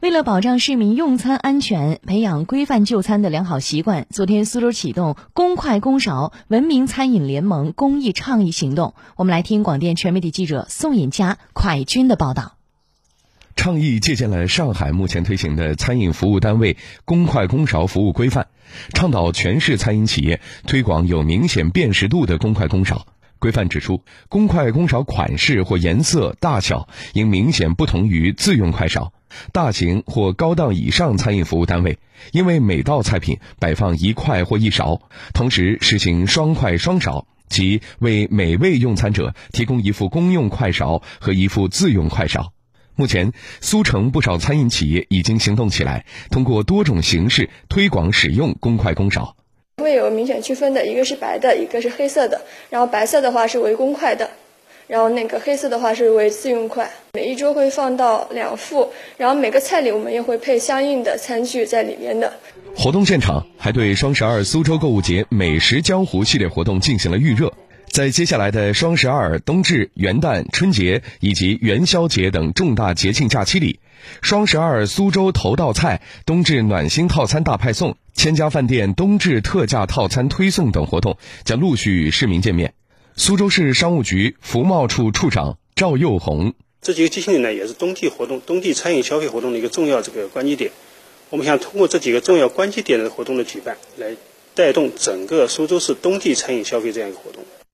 为了保障市民用餐安全，培养规范就餐的良好习惯，昨天苏州启动“公筷公勺”文明餐饮联盟公益倡议行动。我们来听广电全媒体记者宋颖佳、蒯军的报道。倡议借鉴了上海目前推行的餐饮服务单位“公筷公勺”服务规范，倡导全市餐饮企业推广有明显辨识度的公筷公勺。规范指出，公筷公勺款式或颜色、大小应明显不同于自用筷勺。大型或高档以上餐饮服务单位，因为每道菜品摆放一筷或一勺，同时实行双筷双勺，即为每位用餐者提供一副公用筷勺和一副自用筷勺。目前，苏城不少餐饮企业已经行动起来，通过多种形式推广使用公筷公勺。会有明显区分的，一个是白的，一个是黑色的。然后白色的话是为公筷的。然后那个黑色的话是为自用筷，每一桌会放到两副，然后每个菜里我们也会配相应的餐具在里面的。活动现场还对双十二苏州购物节美食江湖系列活动进行了预热，在接下来的双十二、冬至、元旦、春节以及元宵节等重大节庆假期里，双十二苏州头道菜、冬至暖心套餐大派送、千家饭店冬至特价套餐推送等活动将陆续与市民见面。苏州市商务局服贸处处长赵又红，这几个节庆里呢，也是冬季活动、冬季餐饮消费活动的一个重要这个关节点。我们想通过这几个重要关节点的活动的举办，来带动整个苏州市冬季餐饮消费这样一个活动。